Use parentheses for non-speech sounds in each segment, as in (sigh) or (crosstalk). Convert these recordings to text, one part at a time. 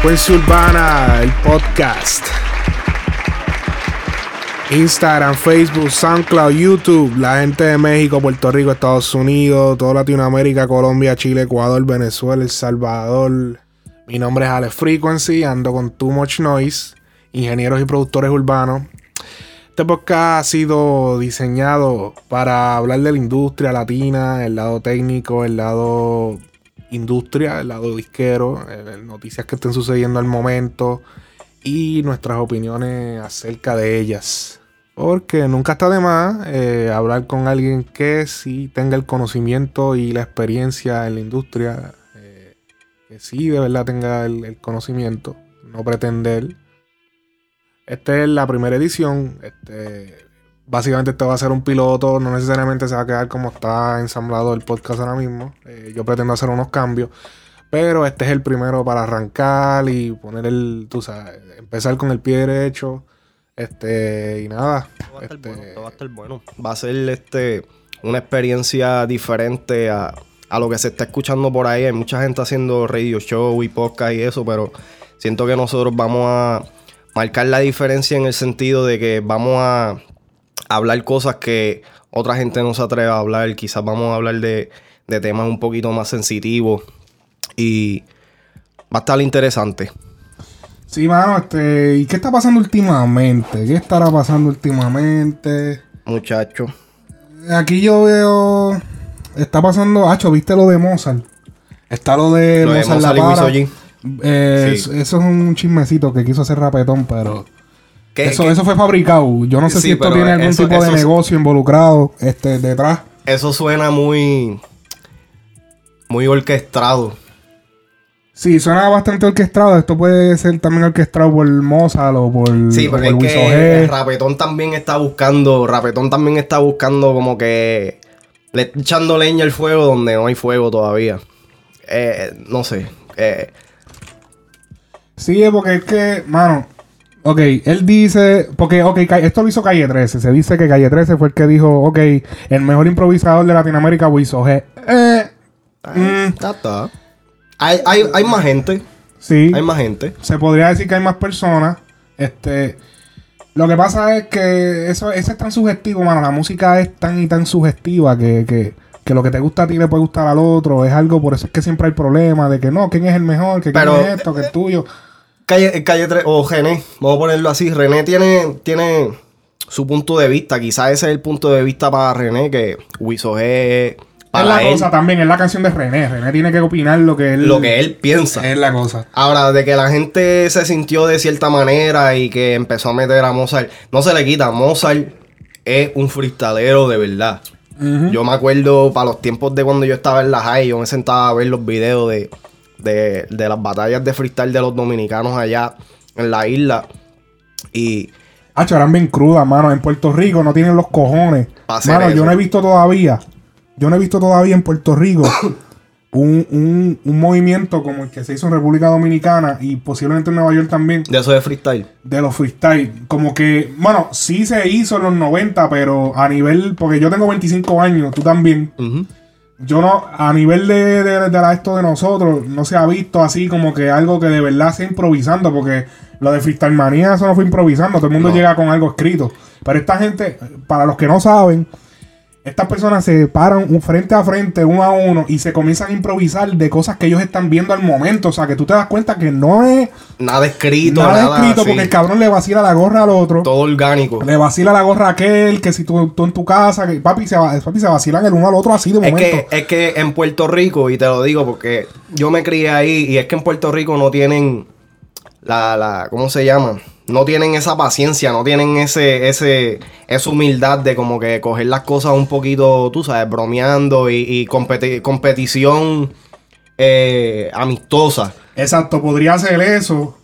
Frecuencia Urbana, el podcast. Instagram, Facebook, SoundCloud, YouTube, la gente de México, Puerto Rico, Estados Unidos, toda Latinoamérica, Colombia, Chile, Ecuador, Venezuela, El Salvador. Mi nombre es Alex Frequency, ando con Too Much Noise, ingenieros y productores urbanos. Este podcast ha sido diseñado para hablar de la industria latina, el lado técnico, el lado industria, el lado disquero, eh, noticias que estén sucediendo al momento y nuestras opiniones acerca de ellas. Porque nunca está de más eh, hablar con alguien que sí tenga el conocimiento y la experiencia en la industria. Eh, que sí de verdad tenga el, conocimiento. No pretender. Esta es la primera edición. Este, básicamente esto va a ser un piloto. No necesariamente se va a quedar como está ensamblado el podcast ahora mismo. Eh, yo pretendo hacer unos cambios. Pero este es el primero para arrancar y poner el, tú sabes, empezar con el pie derecho este, y nada. va a estar este, bueno, va a estar bueno. Va a ser este una experiencia diferente a, lo que se está escuchando por ahí. Hay mucha gente haciendo radio show y podcast y eso, pero siento que nosotros vamos a marcar la diferencia en el sentido de que vamos a hablar cosas que otra gente no se atreve a hablar. Quizás vamos a hablar de, de temas un poquito más sensitivos y va a estar interesante. Sí, mano, este, ¿y qué está pasando últimamente? ¿Qué estará pasando últimamente? Muchacho. Aquí yo veo. Está pasando. Hacho, ¿viste lo de Mozart? Está lo de Mozart, La Para. Eh, Eso es un chismecito que quiso hacer rapetón, pero. Eso, eso fue fabricado. Yo no sé si esto tiene algún tipo de negocio involucrado este, detrás. Eso suena muy. Muy orquestado. Sí, suena bastante orquestado. Esto puede ser también orquestado por Mozart o por. Sí, porque es que Rapetón también está buscando. Rapetón también está buscando como que. Le echando leña al fuego donde no hay fuego todavía. Eh, no sé. Eh. Sí, porque es que, mano. Ok, él dice. Porque, ok, esto lo hizo Calle 13. Se dice que Calle 13 fue el que dijo, ok, el mejor improvisador de Latinoamérica, Wiso G. Eh. Mm, está. Hay, hay, hay más gente. Sí. Hay más gente. Se podría decir que hay más personas. Este. Lo que pasa es que eso, es tan sugestivo, mano. La música es tan y tan sugestiva que, que, que, lo que te gusta a ti le puede gustar al otro. Es algo, por eso es que siempre hay problemas de que no, quién es el mejor, que quién es esto, que es tuyo. Calle, calle 3, o René, vamos a ponerlo así. René tiene, tiene su punto de vista. Quizás ese es el punto de vista para René, que Wiso es es la cosa también, es la canción de René. René tiene que opinar lo que él... Lo que él piensa. Es la cosa. Ahora, de que la gente se sintió de cierta manera y que empezó a meter a Mozart, no se le quita. Mozart es un freestalero de verdad. Yo me acuerdo para los tiempos de cuando yo estaba en la high, yo me sentaba a ver los videos de, de, de las batallas de freestyle de los dominicanos allá en la isla. Y... Ah, eran bien crudas, mano. En Puerto Rico no tienen los cojones. Mano, yo no he visto todavía yo no he visto todavía en Puerto Rico (coughs) un, movimiento como el que se hizo en República Dominicana y posiblemente en Nueva York también. De eso de freestyle. De los freestyle. Como que, bueno, sí se hizo en los 90, pero a nivel, porque yo tengo 25 años, tú también. Yo no, a nivel de, de, esto de nosotros, no se ha visto así como que algo que de verdad sea improvisando, porque lo de freestyle manía, eso no fue improvisando, todo el mundo llega con algo escrito. Pero esta gente, para los que no saben, estas personas se paran frente a frente, uno a uno, y se comienzan a improvisar de cosas que ellos están viendo al momento. O sea, que tú te das cuenta que no es. Nada escrito, nada. escrito, porque el cabrón le vacila la gorra al otro. Todo orgánico. Le vacila la gorra a aquel, que si tú, en tu casa, que papi se, papi se vacilan el uno al otro así de es momento. Que, es que en Puerto Rico, y te lo digo porque yo me crié ahí, y es que en Puerto Rico no tienen la. la ¿Cómo se llama? No tienen esa paciencia, no tienen ese, ese, esa humildad de como que coger las cosas un poquito, tú sabes, bromeando y, competición eh, amistosa. Exacto, podría ser eso.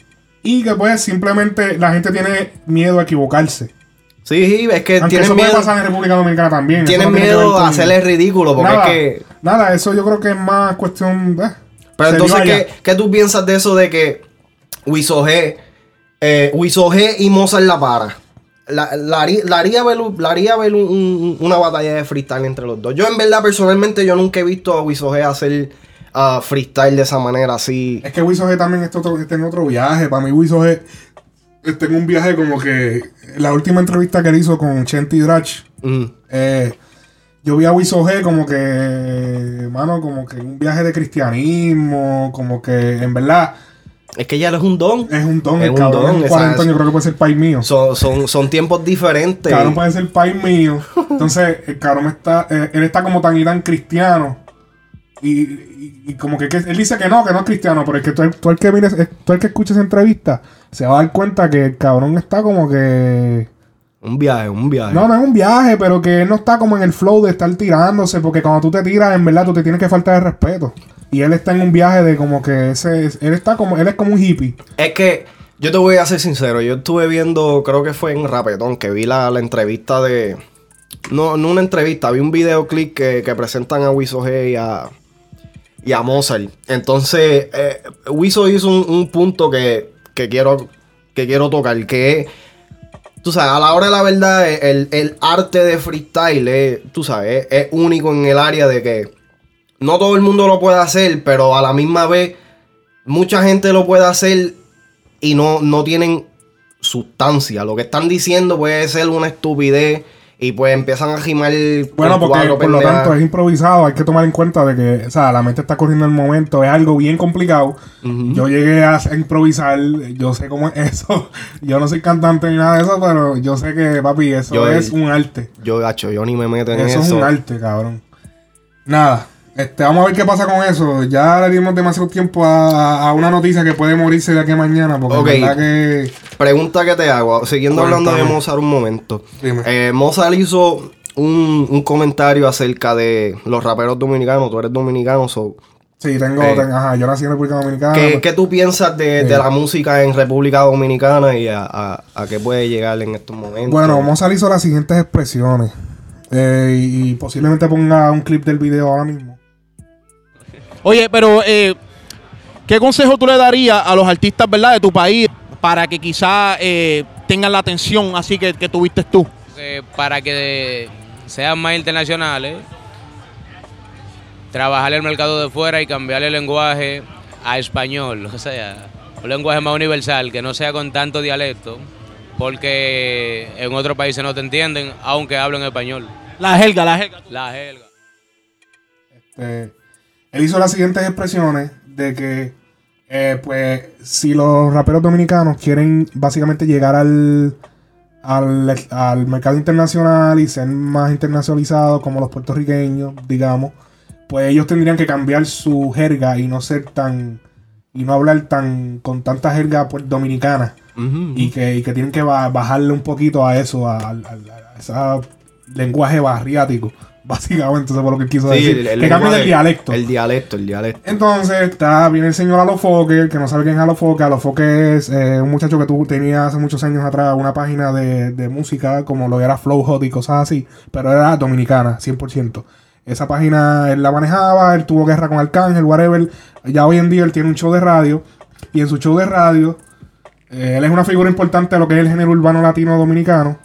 Y que pues simplemente la gente tiene miedo a equivocarse. Sí, es que Aunque tienen eso miedo. Puede pasar en República Dominicana también. Tienen miedo a hacerle ridículo porque nada, es que. Nada, eso yo creo que es más cuestión. Eh, Pero entonces, ¿qué, ¿qué, tú piensas de eso de que Wisoge eh, y Mozart la para. La, la, haría ver, una batalla de freestyle entre los dos. Yo, en verdad, personalmente, yo nunca he visto a Wisoge hacer a freestyle de esa manera así. Es que Wiso G también está, otro- está en otro viaje. Para mí, Wiso G está en un viaje como que. La última entrevista que él hizo con Chenti Drach. Mm. eh, yo vi a Wiso G como que. Mano, como que un viaje de cristianismo. Como que en verdad Es que ya es un don. es un don. Es el un cabrón don, es esa- 40 años, creo que puede ser país mío. Son, son, son tiempos diferentes. cabrón puede ser país mío. (laughs) Entonces, el cabrón está, eh, él está como tan y tan cristiano. Y, y- y como que, que él dice que no, que no es cristiano, pero es que tú el que mires, eh, tú el que escucha esa entrevista, se va a dar cuenta que el cabrón está como que. Un viaje, un viaje. No, no es un viaje, pero que él no está como en el flow de estar tirándose, porque cuando tú te tiras, en verdad, tú te tienes que faltar de respeto. Y él está en un viaje de como que ese, él está como, él es como un hippie. Es que yo te voy a ser sincero, yo estuve viendo, creo que fue en Rapetón, que vi la, la entrevista de... No, no una entrevista, vi un videoclip que, que presentan a Wiso G y a, y a Mozart. Entonces, eh, Wiso hizo un, un punto que, que, quiero, que quiero tocar, que es, tú sabes, a la hora de la verdad, el, el arte de freestyle, es, tú sabes, es, único en el área de que no todo el mundo lo puede hacer, pero a la misma vez mucha gente lo puede hacer y no, no tienen sustancia. Lo que están diciendo puede ser una estupidez y pues empiezan a gimar Bueno, porque por lo tanto es improvisado, hay que tomar en cuenta de que, o sea, la mente está corriendo el momento, es algo bien complicado. Yo llegué a, a improvisar, yo sé cómo es eso. (laughs) Yo no soy cantante ni nada de eso, pero yo sé que, papi, eso Yo- es un arte. Yo, gacho, yo ni me meto en Eso eso. es un arte, cabrón. Nada, este, vamos a ver qué pasa con eso. Ya le dimos demasiado tiempo a, a una noticia que puede morirse de aquí a mañana, porque que... Pregunta que te hago, siguiendo hablando de Cuéntame. Mozart un momento. Dime. Eh, Mozart hizo un, un comentario acerca de los raperos dominicanos. Tú eres dominicano, so, Sí, tengo, Eh. ajá, yo nací en República Dominicana. ¿qué, qué tú piensas de, Sí. de la música en República Dominicana y a, a- a qué puede llegar en estos momentos? Bueno, Mozart hizo las siguientes expresiones. Eh, y posiblemente ponga un clip del video ahora mismo. Oye, pero eh, ¿qué consejo tú le darías a los artistas, verdad, de tu país para que quizá eh, tengan la atención así que, que tuviste tú? Eh, para que sean más internacionales, trabajar el mercado de fuera y cambiar el lenguaje a español, (laughs) o sea, un lenguaje más universal, que no sea con tanto dialecto, porque en otros países no te entienden, aunque hablen español. La jerga, la jerga. La jerga. Este, él hizo las siguientes expresiones de que, eh, pues, si los raperos dominicanos quieren básicamente llegar al, al, al mercado internacional y ser más internacionalizados como los puertorriqueños, digamos, pues ellos tendrían que cambiar su jerga y no ser tan y no hablar tan con tanta jerga pues, dominicana. Y que, y que tienen que ba- bajarle un poquito a eso, a, a- a ese lenguaje barriático, básicamente, eso fue lo que quiso Sí, decir. el- el que cambien lenguaje- el dialecto. El dialecto, el dialecto. Entonces, está, viene el señor Alofoque, que no sabe quién es Alofoque. Alofoque es eh, un muchacho que tú tenías hace muchos años atrás una página de, de música, como lo era Flow Hot y cosas así, pero era dominicana, 100%. Esa página él la manejaba, él tuvo guerra con Arcángel, whatever. Ya hoy en día él tiene un show de radio, y en su show de radio, eh, él es una figura importante de lo que es el género urbano latino dominicano.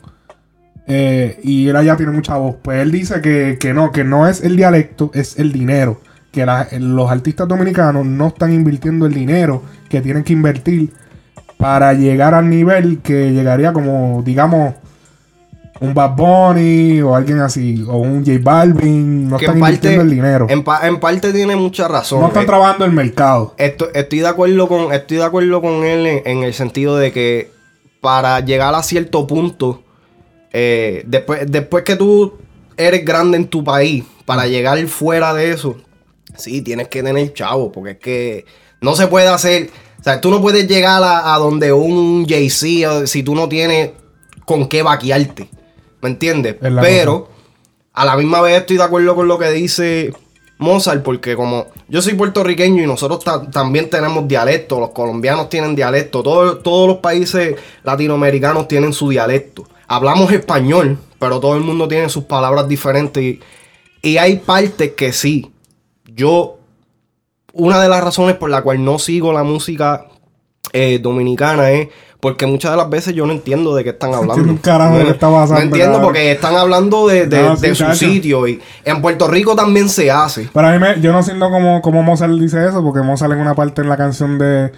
Eh, y él allá tiene mucha voz. Pues él dice que, que no, que no es el dialecto, es el dinero. Que la- los artistas dominicanos no están invirtiendo el dinero que tienen que invertir para llegar al nivel que llegaría como, digamos, un Bad Bunny o alguien así, o un J Balvin. No Que están parte, invirtiendo el dinero. En, pa- en parte tiene mucha razón. no están Eh, trabajando el mercado. Esto- estoy de acuerdo con estoy de acuerdo con él en, en el sentido de que para llegar a cierto punto eh, después después que tú eres grande en tu país para llegar fuera de eso sí tienes que tener chavo porque es que no se puede hacer o sea tú no puedes llegar a, a donde un Jay Z si tú no tienes con qué vaquearte ¿me entiendes? Pero a la misma vez estoy de acuerdo con lo que dice Mozart, porque como yo soy puertorriqueño y nosotros ta- también tenemos dialecto, los colombianos tienen dialecto, todo- todos los países latinoamericanos tienen su dialecto. Hablamos español, pero todo el mundo tiene sus palabras diferentes y, y hay partes que sí. Yo, una de las razones por la cual no sigo la música eh, dominicana es Porque muchas de las veces yo no entiendo de qué están (laughs) hablando. un carajo no, qué está pasando, No entiendo cabrón. porque están hablando de, de- No, sí, de su sitio. Y en Puerto Rico también se hace. Para mí, me- yo no siento como, como Mozart dice eso, porque Mozart en una parte en la canción de,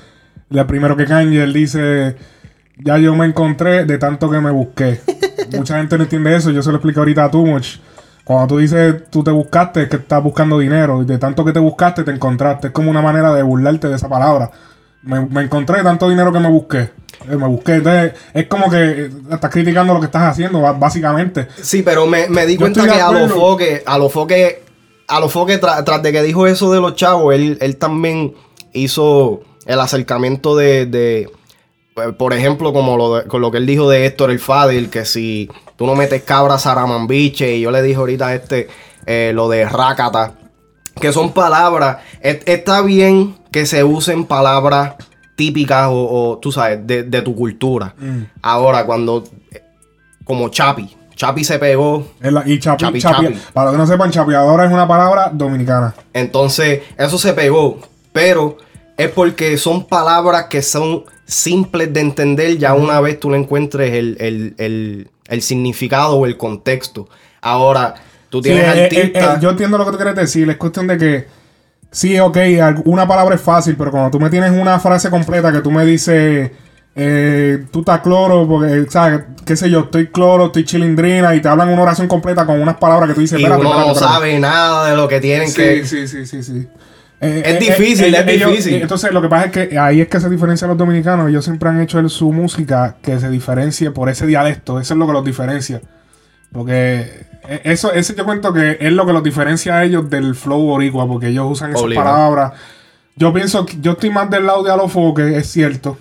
de Primero que Kanye, él dice, ya yo me encontré de tanto que me busqué. (laughs) Mucha gente no entiende eso, yo se lo explico ahorita a Too Much. Cuando tú dices, tú te buscaste, es que estás buscando dinero, y de tanto que te buscaste, te encontraste. Es como una manera de burlarte de esa palabra. Me, me encontré tanto dinero que me busqué. Eh, me busqué. Entonces, es como que eh, estás criticando lo que estás haciendo, básicamente. Sí, pero me, me di Yo cuenta que a los foques, a los foques, a los foques, tra- tras de que dijo eso de los chavos, él, él también hizo el acercamiento de, de, por ejemplo, como lo de- con lo que él dijo de Héctor el Fadil, que si tú no metes cabra Saramambiche, y yo le dije ahorita a este, eh, lo de Rácata, que son palabras, et- está bien que se usen palabras típicas o, o, tú sabes, de, de tu cultura. Ahora, cuando, eh, como Chapi, Chapi se pegó, la- y chapi, Chapi, chapi- chapi. Para los que no sepan, chapeadora es una palabra dominicana. entonces eso se pegó, pero es porque son palabras que son simples de entender ya una vez tú le encuentres el, el- el- el significado o el contexto. Ahora, tú Sí, tienes eh, eh, artistas... eh, yo entiendo lo que tú quieres decir. Es cuestión de que, sí, ok, una palabra es fácil, pero cuando tú me tienes una frase completa que tú me dices, eh, tú estás cloro, porque, ¿sabes? ¿Qué sé yo? Estoy cloro, estoy chilindrina, y te hablan una oración completa con unas palabras que tú dices, y espérate, uno espérate, no espérate". sabe nada de lo que tienen Sí, que... sí, sí, sí, sí. Eh, Es difícil, es difícil. entonces, lo que pasa es que ahí es que se diferencian los dominicanos. Ellos siempre han hecho el- su música que se diferencie por ese dialecto. Eso es lo que los diferencia. Porque eh, eso, ese yo cuento que es lo que los diferencia a ellos del flow boricua, porque ellos usan esas Obligado. palabras. Yo pienso que yo estoy más del lado de Alofoque, es cierto.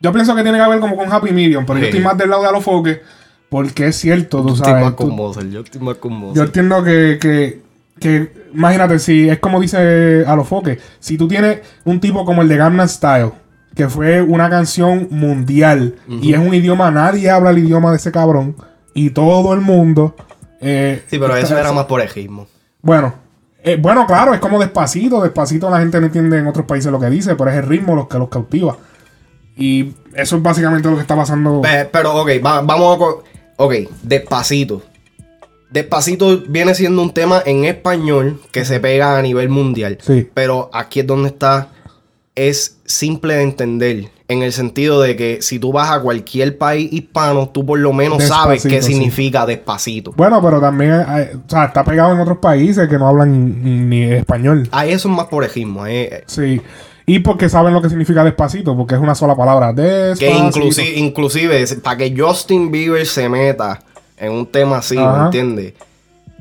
Yo pienso que tiene que ver como con Happy Medium, pero yo estoy más del lado de Alofoque porque es cierto, tú Yo estoy sabes. más tú- con Mozart, yo estoy más con Mozart. yo entiendo que, que, que, imagínate, si es como dice Alofoque, si tú tienes un tipo como el de Gangnam Style, que fue una canción mundial y es un idioma, nadie habla el idioma de ese cabrón y todo el mundo. eh, Sí, pero eso era más por ejismo. Bueno, eh, bueno, claro, es como despacito, despacito la gente no entiende en otros países lo que dice, pero es el ritmo lo que los cautiva. Y eso es básicamente lo que está pasando. Pe- Pero, ok, va- vamos a... Ok, despacito. Despacito viene siendo un tema en español que se pega a nivel mundial. Sí. Pero aquí es donde está. Es simple de entender. En el sentido de que si tú vas a cualquier país hispano, tú por lo menos sabes qué sí. significa despacito. Bueno, pero también eh, o sea, está pegado en otros países que no hablan ni, español. Ah, eso es más por ejismo. eh, Sí. Y porque saben lo que significa despacito, porque es una sola palabra. Que inclusive, inclusive para que Justin Bieber se meta en un tema así, ¿me Ajá. entiendes?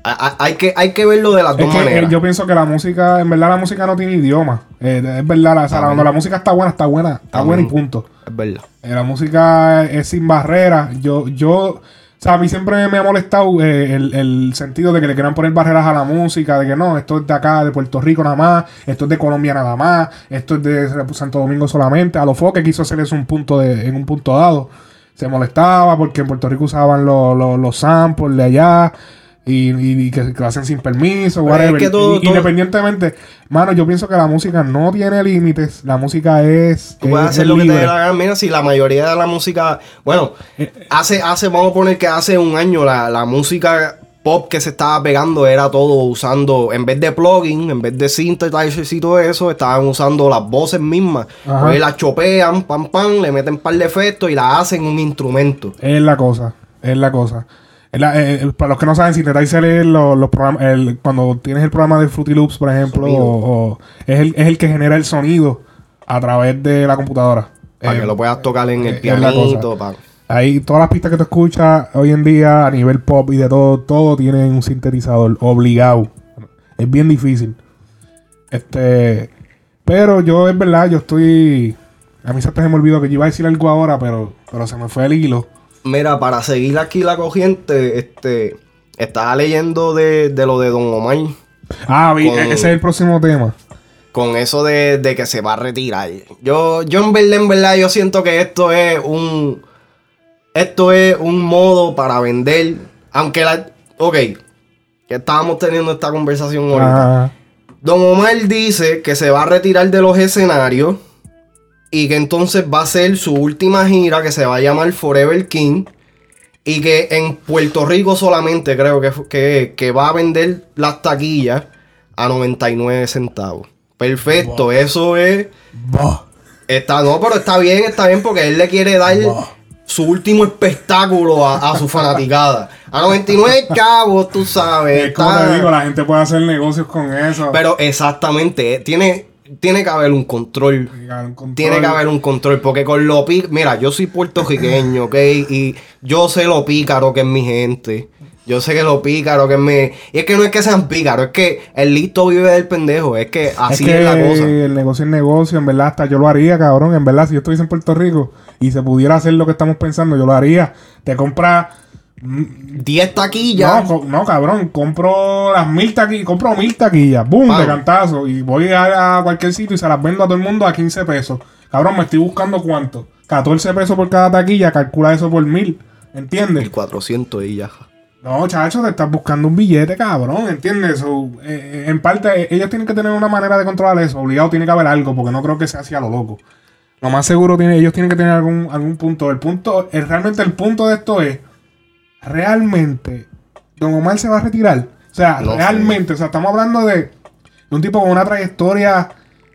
A- a- Hay que, hay que verlo de las Es dos que eh, maneras. yo pienso que la música, en verdad la música no tiene idioma. Eh, es verdad, la, o sea, Amén. cuando la música está buena, está buena, está buena y punto. Es verdad. Eh, la música es sin barreras. Yo, yo, o sea, a mí siempre me ha molestado el, el sentido de que le quieran poner barreras a la música, de que no, esto es de acá, de Puerto Rico nada más, esto es de Colombia nada más, esto es de Santo Domingo solamente. A lo foque quiso hacer eso un punto de, en un punto dado. Se molestaba porque en Puerto Rico usaban los, los, los samples de allá. Y, y- y que, que lo hacen sin permiso, Pero es whatever. que todo- Y- todo- Independientemente, mano, yo pienso que la música no tiene límites. La música es. Tú puedes es- hacer lo que te libre. dé la gana. Mira, si la mayoría de la música. Bueno, Eh, hace, hace, vamos a poner que hace un año la, la música pop que se estaba pegando era todo usando, en vez de plugin, en vez de synthesizers y todo eso, estaban usando las voces mismas. Ajá. Pues las chopean, pam, pam, le meten un par de efectos y la hacen un instrumento. Es la cosa, es la cosa. Es la- eh, eh, para los que no saben, Synthesizer es lo- los programas, el- cuando tienes el programa de Fruity Loops, por ejemplo, Sonido. o, o- es, el, es el que genera el sonido a través de la computadora. Para Eh, que lo puedas tocar en el es la pianito. pa- Ahí todas las pistas que tú escuchas hoy en día a nivel pop y de todo, todo tienen un sintetizador obligado. Es bien difícil. Este, pero yo es verdad, yo estoy a mí se me olvidó que yo iba a decir algo ahora, pero pero se me fue el hilo. Mira, para seguir aquí la corriente, este, estaba leyendo de, de lo de Don Omar. Ah, vi- Con- ese es el próximo tema. con eso de, de que se va a retirar. Yo, yo en verdad, en verdad, yo siento que esto es un. Esto es un modo para vender. Aunque la. Ok. Que estábamos teniendo esta conversación ahorita. Ajá. Don Omar dice que se va a retirar de los escenarios. y que entonces va a ser su última gira que se va a llamar Forever King. Y que en Puerto Rico solamente creo que, que, que va a vender las taquillas a 99 centavos. Perfecto, eso es. Está, no, pero está bien, está bien, porque él le quiere dar su último espectáculo a, a su fanaticada. A 99 chavos, tú sabes. Es como te digo, la gente puede hacer negocios con eso. Pero exactamente, tiene, tiene que haber un control. Tiene que haber un control. Tiene que haber un control, porque con lo pícaro, mira, yo soy puertorriqueño, ¿ok? Y yo sé lo pícaro que es mi gente. Yo sé que lo pícaro que es mi... Y es que no es que sean pícaros, es que el listo vive del pendejo, es que así es la cosa. el negocio es negocio, en verdad, hasta yo lo haría, cabrón. En verdad, si yo estuviese en Puerto Rico y se pudiera hacer lo que estamos pensando, yo lo haría. Te compra. mm, 10 taquillas. No, no, cabrón, compro las mil taquillas, compro mil taquillas, boom, Pam. de cantazo. Y voy a, a cualquier sitio y se las vendo a todo el mundo a 15 pesos. Cabrón, me estoy buscando cuánto. 14 pesos por cada taquilla, calcula eso por mil. ¿Entiendes? 1400 y ya. No, chacho, te estás buscando un billete, cabrón, ¿entiendes? So, eh, eh, en parte, ellos tienen que tener una manera de controlar eso. Obligado tiene que haber algo, porque no creo que sea así a lo loco. Lo más seguro, tiene, ellos tienen que tener algún, algún punto. El punto, el- realmente el punto de esto es, realmente, Don Omar se va a retirar. O sea, No sé. realmente, o sea, estamos hablando de, de un tipo con una trayectoria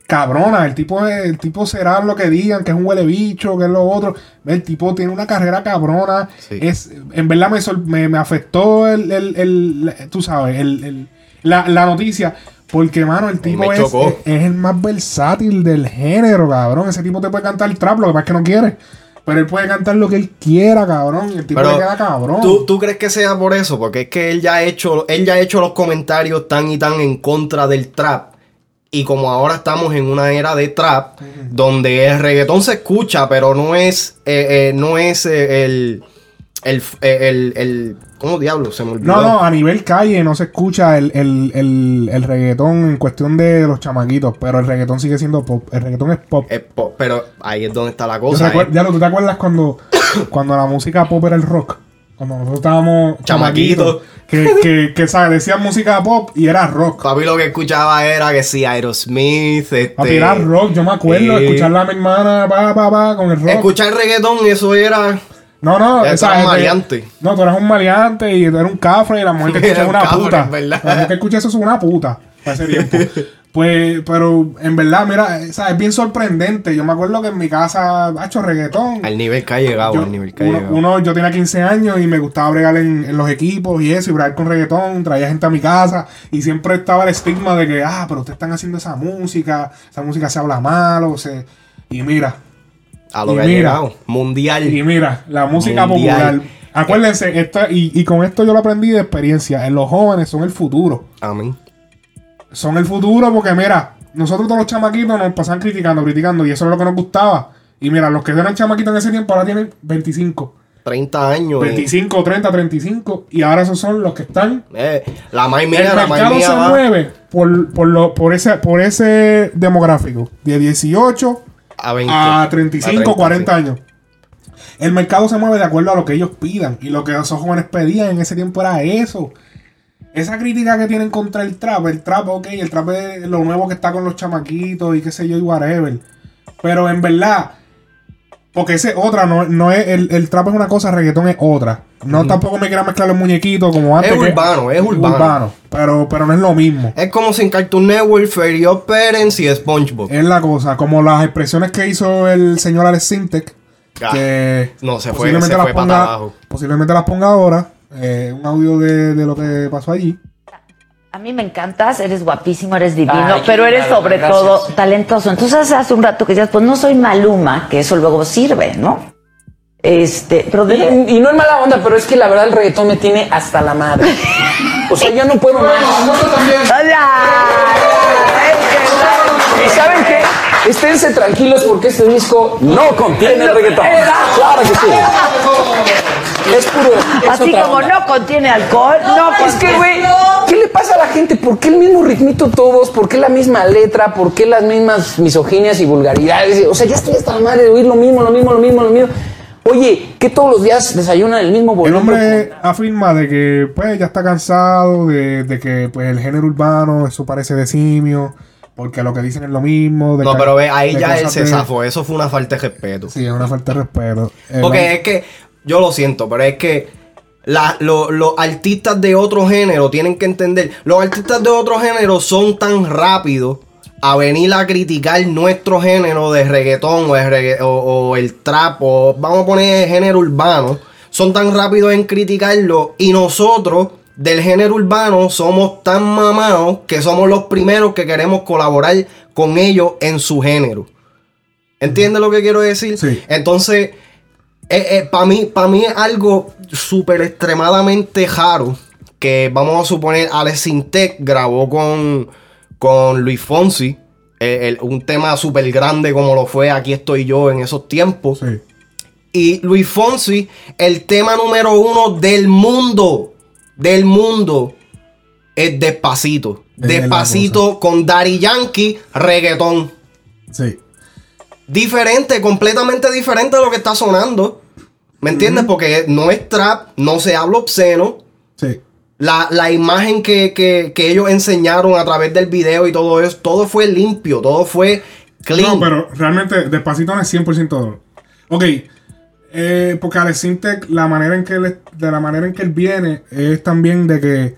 cabrona. El tipo, el tipo será lo que digan, que es un huele bicho, que es lo otro. El tipo tiene una carrera cabrona. Sí. Es, en verdad me, me, me afectó el, el- el- tú sabes, el, el- la, la noticia. Porque, mano, el tipo es, es, es el más versátil del género, cabrón. Ese tipo te puede cantar trap, lo que pasa es que no quiere. Pero él puede cantar lo que él quiera, cabrón. Y el tipo Pero le queda cabrón. ¿tú, ¿tú crees que sea por eso? Porque es que él ya ha hecho, él ya ha hecho los comentarios tan y tan en contra del trap. Y como ahora estamos en una era de trap, donde el reggaetón se escucha, pero no es, eh, eh, no es eh, el, el, eh, el, el- ¿cómo diablo? Se me olvidó. No, no, a nivel calle no se escucha el, el, el, reggaetón en cuestión de los chamaquitos, pero el reggaetón sigue siendo pop. El reggaetón es pop. Es po- pero ahí es donde está la cosa. eh. ya lo, ¿tú te acuerdas cuando, cuando la música pop era el rock? Cuando nosotros estábamos Chamaquitos. chamaquitos. Que, que, que ¿sabes? decían música pop y era rock. Papi lo que escuchaba era que sí, Aerosmith, este... Papi, era rock, yo me acuerdo, eh, escucharla a mi hermana, pa, pa, pa, con el rock. Escuchar reggaetón, eso era... no, no, esa era un maleante. No, tú eres un maleante y tú eres un cafre y la mujer que (laughs) escucha es un una cafre, puta. en verdad. La mujer que escucha eso es una puta. Para ese tiempo. (laughs) pues, pero en verdad, mira, o sea, es bien sorprendente. Yo me acuerdo que en mi casa ha hecho reggaetón. Al nivel que ha llegado, Yo, al nivel que ha uno, llegado. uno- yo tenía 15 años y me gustaba bregar en, en los equipos y eso, y bregar con reggaetón, traía gente a mi casa y siempre estaba el estigma de que, ah, pero ustedes están haciendo esa música, esa música se habla malo, se... y mira, A lo y que ha mira, llegado. Mundial. y mira, la música Mundial. popular. Acuérdense, esta, y, y con esto yo lo aprendí de experiencia, en los jóvenes son el futuro. Amén. Son el futuro porque mira, nosotros todos los chamaquitos nos pasan criticando, criticando, y eso es lo que nos gustaba. Y mira, los que eran chamaquitos en ese tiempo ahora tienen 25. 30 años. eh. 25, 30, 35. Y ahora esos son los que están. Eh, la más El mía, la más mercado mía se va mueve por, por, lo, por, ese, por ese demográfico. De 18 a 20. a 35, A 30, 40 sí. años. El mercado se mueve de acuerdo a lo que ellos pidan. Y lo que esos jóvenes pedían en ese tiempo era eso. Esa crítica que tienen contra el trap, el trap, ok, el trap es lo nuevo que está con los chamaquitos y qué sé yo y whatever. Pero en verdad, porque ese es otra, no, no es, el, el trap es una cosa, reggaetón es otra. No tampoco me quiera mezclar los muñequitos como antes. Es que- urbano, es urbano. pero, pero no es lo mismo. Es como sin Cartoon Network, Fairy Parents y SpongeBob. Es la cosa, como las expresiones que hizo el señor Alex Sintek, Ah, que no, se fue- posiblemente se las fue pata ponga, abajo. posiblemente las ponga ahora, eh, un audio de, de lo que pasó allí. A mí me encantas, eres guapísimo, eres divino, Ay, pero eres sobre gracias. todo talentoso. Entonces hace un rato que decías, pues no soy Maluma, que eso luego sirve, ¿no? Este, pero de- Y, y no es mala onda, pero es que la verdad el reggaetón me tiene hasta la madre. O sea, yo no puedo más. ¿Y saben qué? Esténse tranquilos porque este disco no contiene reggaetón. Claro que sí. Es puro. es así como onda. no contiene alcohol, no Es que, güey, ¿qué le pasa a la gente? ¿Por qué el mismo ritmito todos? ¿Por qué la misma letra? ¿Por qué las mismas misoginias y vulgaridades? O sea, ya estoy hasta la madre de oír lo mismo, lo mismo, lo mismo, lo mismo. Oye, ¿qué todos los días desayunan el mismo El bolillo? hombre afirma de que pues ya está cansado de, de que pues el género urbano eso parece de simio, porque lo que dicen es lo mismo. de No, pero ve, ahí ya él se de- zafó. Eso fue una falta de respeto. Sí, es una falta de respeto. Eh, Porque es que, yo lo siento, pero es que la- lo- los artistas de otro género tienen que entender. Los artistas de otro género son tan rápidos a venir a criticar nuestro género de reggaetón o, de regga- o- o el trap o vamos a poner género urbano. Son tan rápidos en criticarlo y nosotros del género urbano somos tan mamados que somos los primeros que queremos colaborar con ellos en su género. ¿Entiendes lo que quiero decir? Sí. Entonces, para mí, mí es algo súper extremadamente raro que vamos a suponer Alex Sintec grabó con, con Luis Fonsi eh, el- un tema súper grande como lo fue Aquí estoy yo en esos tiempos. Sí. Y Luis Fonsi, el tema número uno del mundo, del mundo, es Despacito. Es Despacito con Daddy Yankee, reggaetón. Sí. Diferente, completamente diferente a lo que está sonando. ¿Me entiendes? Porque no es trap, no se habla obsceno. Sí. La, la imagen que, que- que ellos enseñaron a través del video y todo eso, todo fue limpio, todo fue clean. No, pero realmente Despacito no es 100% oro. Ok. eh, porque Alex Sintek, la manera en que él, de la manera en que él viene es también de que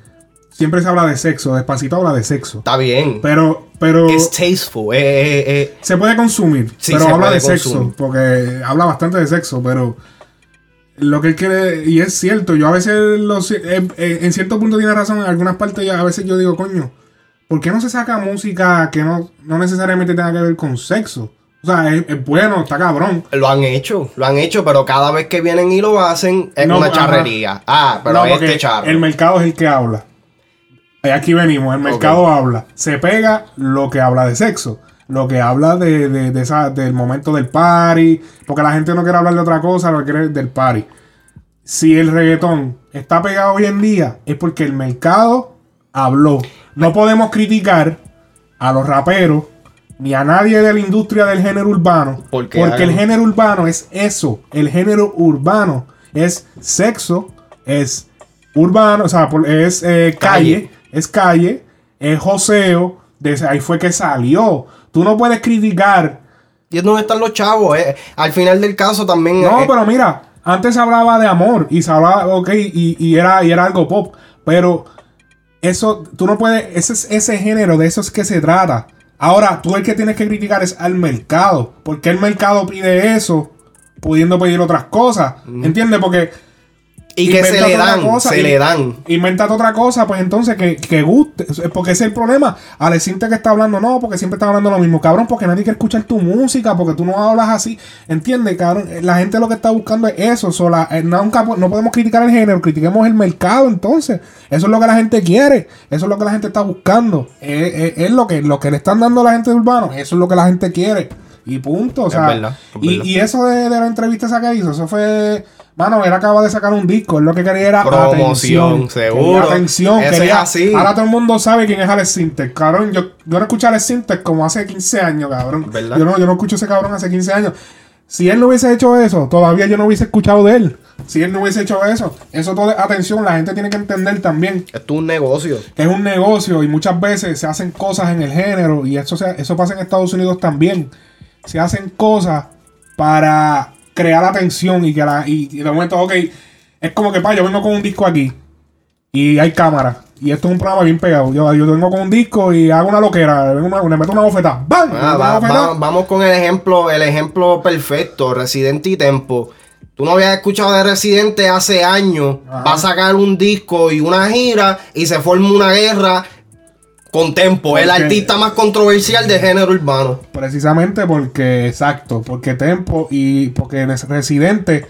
siempre se habla de sexo. Despacito habla de sexo. Está bien. Pero, pero es tasteful. eh, eh, eh. se puede consumir. Sí, pero habla de sexo. Porque habla bastante de sexo. Pero lo que él quiere, y es cierto, yo a veces en cierto punto tiene razón. En algunas partes yo- a veces yo digo, coño, ¿por qué no se saca música que no, no necesariamente tenga que ver con sexo? O sea, es, es bueno, está cabrón. Lo han hecho, lo han hecho, pero cada vez que vienen y lo hacen es No, una ajá. charrería. Ah, pero No, este charro. el mercado es el que habla. Eh, Aquí venimos, el mercado habla. Se pega lo que habla de sexo. Lo que habla de, de- de esa, del momento del party. Porque la gente no quiere hablar de otra cosa, lo que quiere es del party. Si el reggaetón está pegado hoy en día, es porque el mercado habló. No podemos criticar a los raperos ni a nadie de la industria del género urbano. Porque Porque, el género urbano es eso. El género urbano es sexo, es urbano, o sea, es eh, calle, Calle. Es calle, es joseo. Desde ahí fue que salió. Tú no puedes criticar. Y es donde están los chavos. eh. Al final del caso también. No, eh, pero mira, antes se hablaba de amor y se hablaba, ok, y, y era, y era algo pop. Pero eso, tú no puedes, ese es ese género, de eso es que se trata. Ahora, tú el que tienes que criticar es al mercado. Porque el mercado pide eso, pudiendo pedir otras cosas. ¿Entiendes? Porque y que se le dan, cosa se y- le dan. Invéntate otra cosa, pues entonces que, que guste. Porque ese es el problema. Alex Sintek que está hablando, no, porque siempre está hablando lo mismo. Cabrón, porque nadie quiere escuchar tu música, porque tú no hablas así. ¿Entiendes, cabrón? La gente lo que está buscando es eso. sola, eh, nunca, no podemos criticar el género, critiquemos el mercado entonces. Eso es lo que la gente quiere. Eso es lo que la gente está buscando. Es, es- es lo, que, lo que le están dando a la gente de urbano. Eso es lo que la gente quiere. Y punto. O Es sea, verdad, es y, verdad. y eso de, de la entrevista esa que hizo, eso fue... Mano, él acaba de sacar un disco. Él lo que quería era Promoción, atención. seguro. Quería atención. Quería- es así. Ahora todo el mundo sabe quién es Alex Sintek. Cabrón, yo, yo no escuché a Alex Sintek como hace 15 años, cabrón. ¿Verdad? Yo no, yo no escucho a ese cabrón hace 15 años. Si él no hubiese hecho eso, todavía yo no hubiese escuchado de él. Si él no hubiese hecho eso, eso todo es atención. La gente tiene que entender también Esto es un negocio. que es un negocio y muchas veces se hacen cosas en el género y eso, se- eso pasa en Estados Unidos también. Se hacen cosas para crear atención y que la, y, y de momento, ok, es como que pa, yo vengo con un disco aquí y hay cámara y esto es un programa bien pegado. Yo, yo vengo con un disco y hago una loquera, una- le meto una bofetada. ¡Bam! Ah, va- va- vamos con el ejemplo, el ejemplo perfecto, Residente y Tempo. Tú no habías escuchado de Residente hace años. Ajá. Va a sacar un disco y una gira y se forma una guerra con Tempo, el Porque- artista más controversial de género urbano. Precisamente porque, exacto, porque Tempo y porque ese Residente,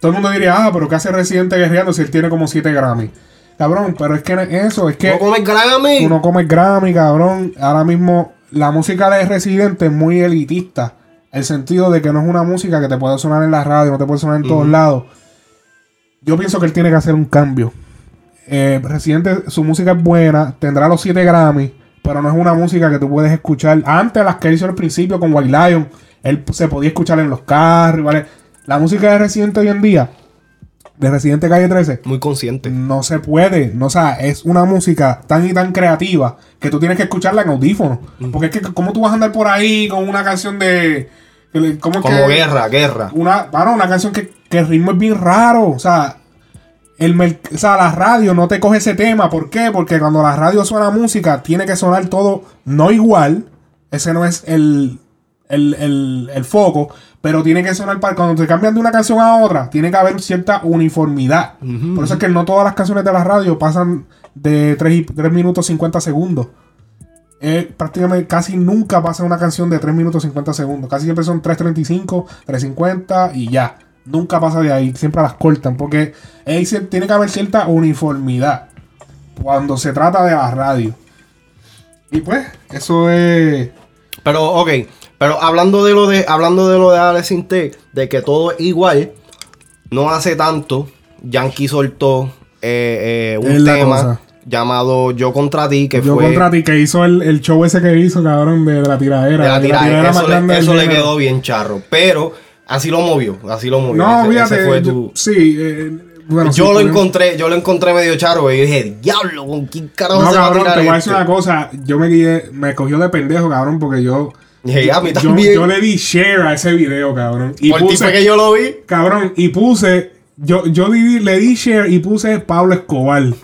todo el mundo diría, ah, pero ¿qué hace Residente guerreando si él tiene como 7 Grammy? Cabrón, pero es que eso, es que ¿No comes Grammy? tú no comes Grammy, cabrón. Ahora mismo la música de Residente es muy elitista. El sentido de que no es una música que te puede sonar en la radio, no te puede sonar en todos lados. Yo pienso que él tiene que hacer un cambio. Eh, Residente, su música es buena, tendrá los 7 Grammy, pero no es una música que tú puedes escuchar. Antes, las que él hizo al principio con White Lion, él se podía escuchar en los carros. ¿vale? La música de Residente hoy en día de Residente Calle 13, Muy consciente. no se puede. No, o sea, es una música tan y tan creativa que tú tienes que escucharla en audífono. Porque es que, ¿cómo tú vas a andar por ahí con una canción de. que le- ¿Cómo es Como que- guerra, guerra. Una, bueno, una canción que, que el ritmo es bien raro. O sea, el o sea, la radio no te coge ese tema. ¿Por qué? Porque cuando la radio suena música, tiene que sonar todo no igual. Ese no es el, el, el- el foco. Pero tiene que sonar para cuando te cambian de una canción a otra, tiene que haber cierta uniformidad. Por eso es que no todas las canciones de la radio pasan de 3, minutos 50 segundos. Eh, prácticamente casi nunca pasa una canción de 3 minutos 50 segundos. Casi siempre son 3.35, 3.50 y ya. Nunca pasa de ahí. Siempre las cortan. Porque ahí se- tiene que haber cierta uniformidad. Cuando se trata de la radio. Y pues, eso es. Pero, ok. Pero hablando de lo de, hablando de lo de Alex Intec, de que todo es igual, no hace tanto, Yankee soltó eh, eh, un la tema cosa. llamado Yo contra ti, que Yo fue contra ti, que hizo el, el show ese que hizo, cabrón, de, de la tiradera. de la de tiradera. más Eso, grande le, del eso le quedó bien charro. Pero así lo movió, así lo movió. No, Ese- ese fue tu- sí, eh, bueno, sí, yo lo encontré, yo lo encontré medio charro y dije, diablo, ¿con quién carajo No, se va a cabrón, tirar te voy a decir este?" una cosa. Yo me guié, me cogió de pendejo, cabrón, porque yo. A mí yo, también. yo le di share a ese video, cabrón. Y Por puse, que yo lo vi. cabrón, y puse. Yo, yo di- le di share y puse Pablo Escobar. (laughs)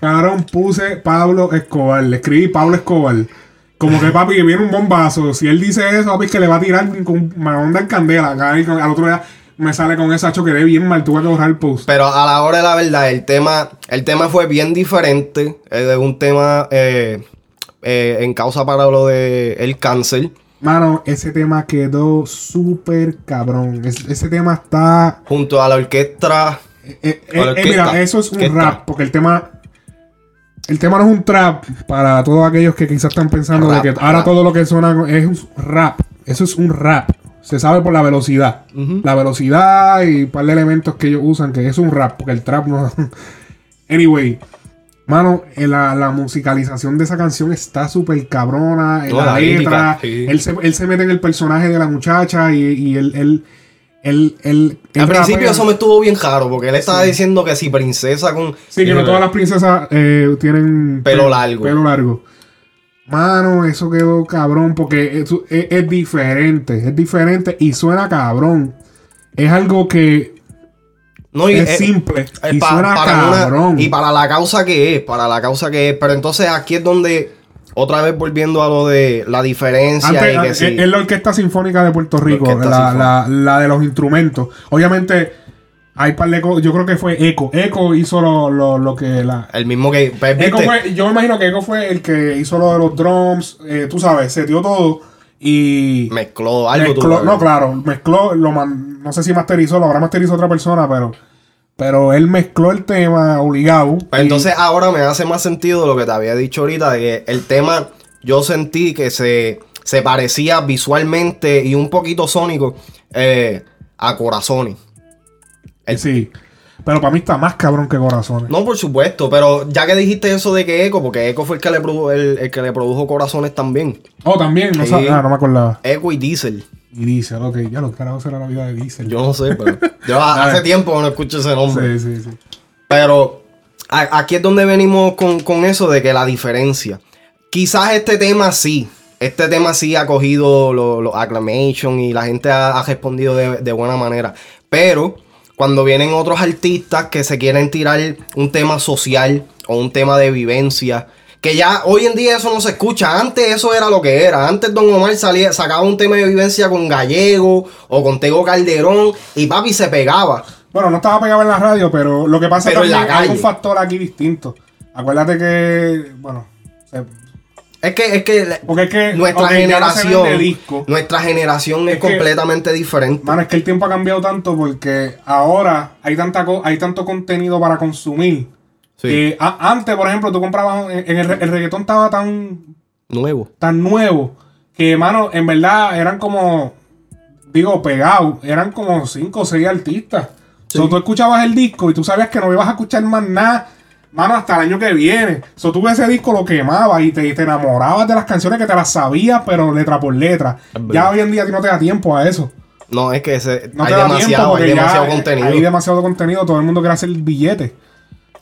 cabrón, puse Pablo Escobar. Le escribí Pablo Escobar. Como que papi, que viene un bombazo. Si él dice eso, papi, es que le va a tirar con una onda en candela. acá, y con- Al otro día me sale con esa que quedé bien mal. Tuve que borrar el post. Pero a la hora de la verdad, el tema, el tema fue bien diferente. Es un tema eh, eh, en causa para lo de el cáncer. Mano, ese tema quedó súper cabrón. Es- ese tema está. Junto a la orquesta. eh, eh, A la eh, orquesta. mira, eso es un rap. Porque el tema. El tema no es un trap para todos aquellos que quizás están pensando Rap, de que ahora rap. todo lo que suena es un rap. Eso es un rap. Se sabe por la velocidad. La velocidad y un par de elementos que ellos usan, que es un rap, porque el trap no. (laughs) anyway, mano, eh, la, la musicalización de esa canción está súper cabrona. en No, la, la letra. lírica, sí. él, se, él se mete en el personaje de la muchacha y, y él. él, él, él- él Al principio rapea. eso me estuvo bien raro porque él estaba diciendo que si princesa con. Sí, que no todas las princesas eh, tienen Pelo pe- largo. Pelo largo. Mano, eso quedó cabrón porque es, es- es diferente, es diferente y suena cabrón. Es algo que No, y, es simple eh, y pa- suena para una- cabrón. y para la causa que es, para la causa que es. Pero entonces aquí es donde, otra vez volviendo a lo de la diferencia Antes, y que antes, sí. es la Orquesta Sinfónica de Puerto Rico, la, la- la de los instrumentos. Obviamente, hay par de Yo creo que fue Eco. Eco hizo lo, lo, lo que la. El mismo que. pues, Eco fue- yo me imagino que Eco fue el que hizo lo de los drums. eh, tú sabes, se dio todo y. Mezcló algo. Mezcló- tú, no, claro, mezcló, lo man- no sé si masterizó, lo habrá masterizado otra persona, pero pero él mezcló el tema obligado. Pues y- entonces ahora me hace más sentido lo que te había dicho ahorita, de que el tema yo sentí que se, se parecía visualmente y un poquito sónico eh, a Corazones. el- sí. Pero para mí está más cabrón que corazones. No, por supuesto, pero ya que dijiste eso de que Eco, porque Eco fue el que le produjo, el, el que le produjo Corazones también. Oh, también, no, sab- ah, no me acordaba. Eco y Diesel. Y Diesel, ok, ya los carajos será la vida de Diesel. Yo no sé, pero (laughs) yo hace tiempo que no escucho ese nombre. Sí, sí, sí. Pero a- aquí es donde venimos con, con eso de que la diferencia. Quizás este tema sí. Este tema sí ha cogido los lo acclamation y la gente ha, ha respondido de, de buena manera. Pero cuando vienen otros artistas que se quieren tirar un tema social o un tema de vivencia, que ya hoy en día eso no se escucha. Antes eso era lo que era. Antes Don Omar salía, sacaba un tema de vivencia con Gallego o con Tego Calderón y papi se pegaba. Bueno, no estaba pegado en la radio, pero lo que pasa también la hay un factor aquí distinto. Acuérdate que, bueno, se- Es que, es que porque es que nuestra generación, disco. nuestra generación es, Es que- completamente diferente. Mano, es que el tiempo ha cambiado tanto porque ahora hay tanta co- hay tanto contenido para consumir. Sí. Que a- antes, por ejemplo, tú comprabas en, el, el reggaetón estaba tan Nuevo. tan nuevo que, mano, en verdad eran como digo, pegados, eran como cinco o seis artistas. Sí. So, tú escuchabas el disco y tú sabías que no ibas a escuchar más nada, mano, hasta el año que viene. So, tú ese disco lo quemabas y te, enamorabas de las canciones que te las sabías, pero letra por letra. Ya hoy en día no te da tiempo a eso. No, es que ese, No hay demasiado, hay demasiado eh, contenido. hay demasiado contenido, todo el mundo quiere hacer billete.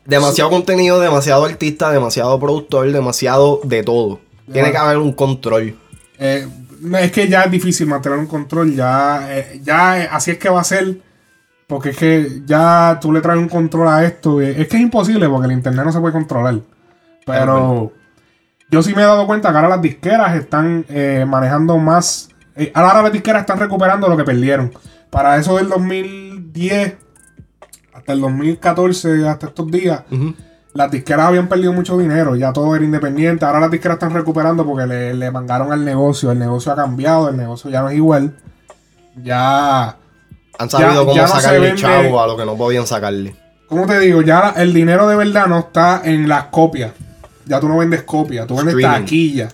Demasiado contenido, demasiado artista, demasiado productor, demasiado de todo. Tiene que haber un control. Eh, es que ya es difícil mantener un control, ya, eh, ya eh, así es que va a ser, porque es que ya tú le traes un control a esto, es que es imposible porque el internet no se puede controlar. Pero yo sí me he dado cuenta que ahora las disqueras están eh, manejando más, ahora las disqueras están recuperando lo que perdieron. Para eso del 2010 hasta el 2014, hasta estos días, las disqueras habían perdido mucho dinero, ya todo era independiente. Ahora las disqueras están recuperando porque le, le mandaron al negocio. El negocio ha cambiado, el negocio ya no es igual. Ya, Han sabido Ya- cómo ya no se sacarle vende- chavo a lo que no podían sacarle. ¿cómo te digo? Ya el dinero de verdad no está en las copias. Ya tú no vendes copias, tú vendes Streaming. taquilla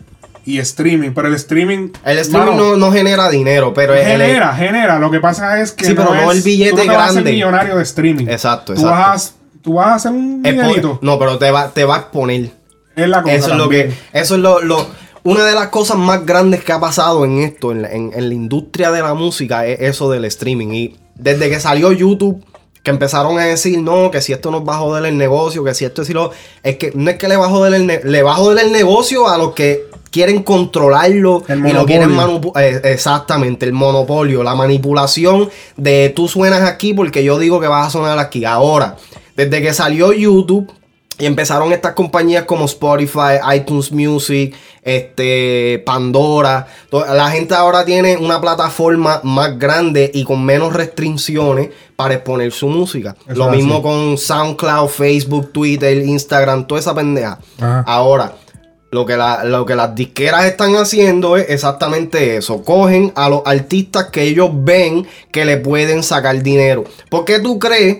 y streaming. Pero el streaming. El streaming mano, no, no genera dinero, pero el- genera, genera. Lo que pasa es que. Sí, pero no el billete tú no te vas a grande. millonario de streaming. Exacto, Tú exacto. vas, a, tú vas a hacer un es no, pero te va, te va a exponer. Es la cosa. Eso es lo que. Eso es lo, lo- Una de las cosas más grandes que ha pasado en esto, en la, en- en la industria de la música, es eso del streaming. Y desde que salió YouTube, que empezaron a decir, no, que si esto nos va a joder el negocio, que si esto es lo. Es que no es que le va a joder el, ne- le va a joder el negocio a los que quieren controlarlo El y lo quieren monopolio. manipu- eh, exactamente, el monopolio, la manipulación de tú suenas aquí porque yo digo que vas a sonar aquí. Ahora, desde que salió YouTube y empezaron estas compañías como Spotify, iTunes Music, este, Pandora, la gente ahora tiene una plataforma más grande y con menos restricciones para exponer su música. Eso Lo mismo así. con SoundCloud, Facebook, Twitter, Instagram, toda esa pendeja. Ajá. Ahora, lo que, la- lo que las disqueras están haciendo es exactamente eso. Cogen a los artistas que ellos ven que le pueden sacar dinero. ¿Por qué tú crees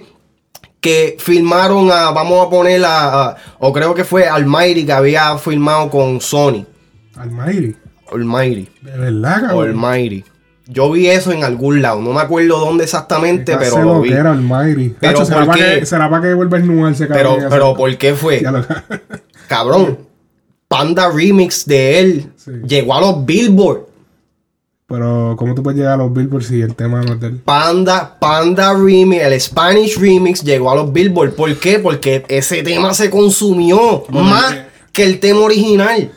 que filmaron a, vamos a poner a, a- o creo que fue Almighty que había filmado con Sony? Almighty. Almighty. De verdad, cabrón. Almighty. Yo vi eso en algún lado. No me acuerdo dónde exactamente, pero lo vi. Almighty. Pero será ¿por para que, será para que vuelva a Pero, cabrón. pero ¿por qué fue? Cabrón. (laughs) Panda Remix de él Sí. llegó a los Billboard. Pero, ¿cómo tú puedes llegar a los Billboard si el tema no es del... Panda, Panda Remix, el Spanish Remix llegó a los Billboard. ¿Por qué? Porque ese tema se consumió Bueno, más que el tema original.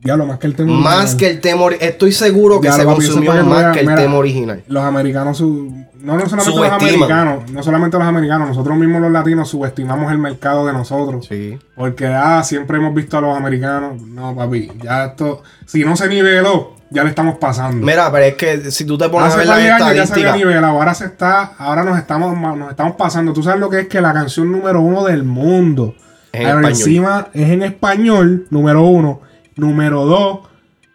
Diablo, más que el tema Más original. que el tema. Estoy seguro que Ya, se lo consumió más que el mira, tema original. Los americanos, su- no, no solamente los americanos, no solamente los americanos, nosotros mismos los latinos subestimamos el mercado de nosotros. Sí. Porque, ah, siempre hemos visto a los americanos. No, papi, ya esto, si no se niveló, ya le estamos pasando. Mira, pero es que si tú te pones a Hace ver par las ya estadísticas. nivelado, ahora se está, ahora nos estamos, nos estamos pasando. Tú sabes lo que es que la canción número uno del mundo. Es en Ahora español. encima es en español, número uno. Número dos